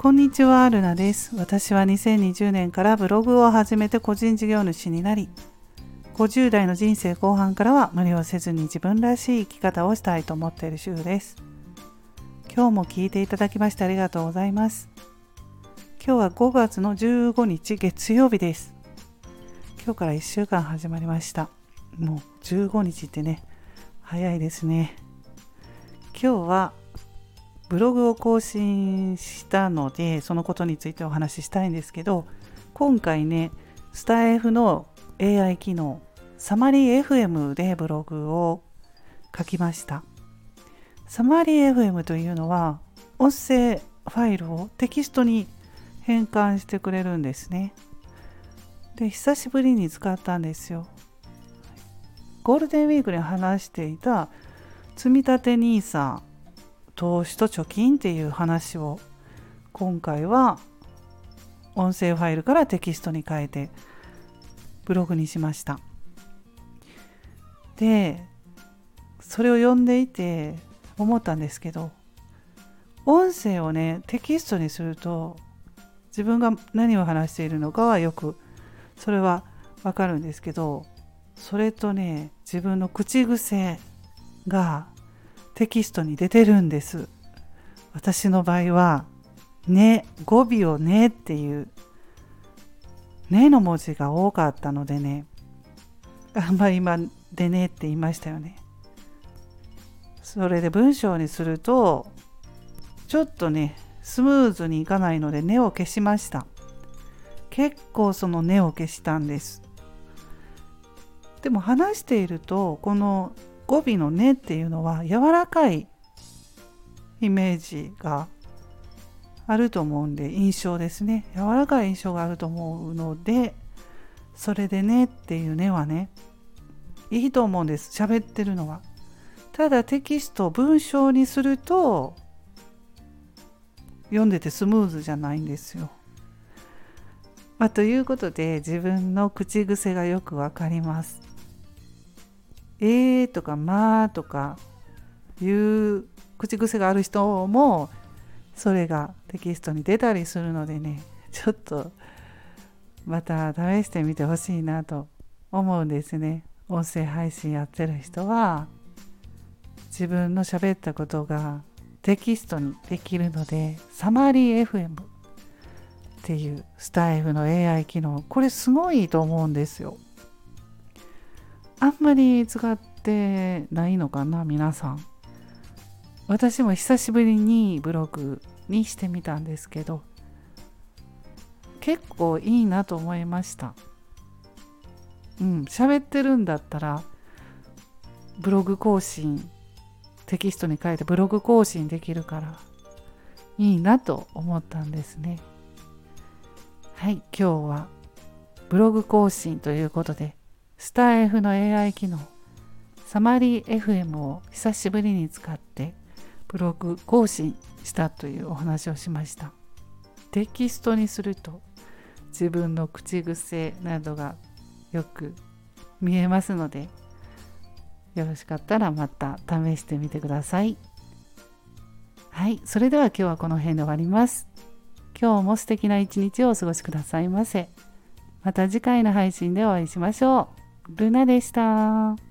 こんにちは、ルナです。私は2020年からブログを始めて個人事業主になり、50代の人生後半からは無理をせずに自分らしい生き方をしたいと思っている主婦です。今日も聞いていただきましてありがとうございます。今日は5月の15日月曜日です。今日から1週間始まりました。もう15日ってね、早いですね。今日はブログを更新したのでそのことについてお話ししたいんですけど今回ねスタイフの AI 機能サマリー FM でブログを書きました。サマリー FM というのは音声ファイルをテキストに変換してくれるんですね。で久しぶりに使ったんですよ。ゴールデンウィークに話していた積立 NISA 投資と貯金っていう話を今回は音声ファイルからテキストに変えてブログにしました。でそれを読んでいて思ったんですけど音声をねテキストにすると自分が何を話しているのかはよくそれはわかるんですけどそれとね自分の口癖がテキストに出てるんです。私の場合は「ね」語尾を「ね」っていう「ね」の文字が多かったのでね。あんまり今「でね」って言いましたよね。それで文章にするとちょっとねスムーズにいかないので「ね」を消しました。結構その「ね」を消したんです。でも話しているとこの語尾の「ね」っていうのは柔らかいイメージがあると思うんで印象ですね。柔らかい印象があると思うのでそれでねっていうねはねいいと思うんです。喋ってるのは。ただテキスト文章にすると読んでてスムーズじゃないんですよ。まあ、ということで自分の口癖がよくわかります。えーとかまあとかいう口癖がある人もそれがテキストに出たりするのでねちょっとまた試してみてほしいなと思うんですね。音声配信やってる人は自分の喋ったことがテキストにできるのでサマリー FM っていうスタイフの AI 機能これすごいと思うんですよ。あんまり使ってないのかな皆さん。私も久しぶりにブログにしてみたんですけど結構いいなと思いました。うん喋ってるんだったらブログ更新テキストに書いてブログ更新できるからいいなと思ったんですね。はい今日はブログ更新ということでスタイフの AI 機能サマリー FM を久しぶりに使ってブログ更新したというお話をしました。テキストにすると自分の口癖などがよく見えますのでよろしかったらまた試してみてください。はいそれでは今日はこの辺で終わります。今日も素敵な一日をお過ごしくださいませ。また次回の配信でお会いしましょう。ルナでした。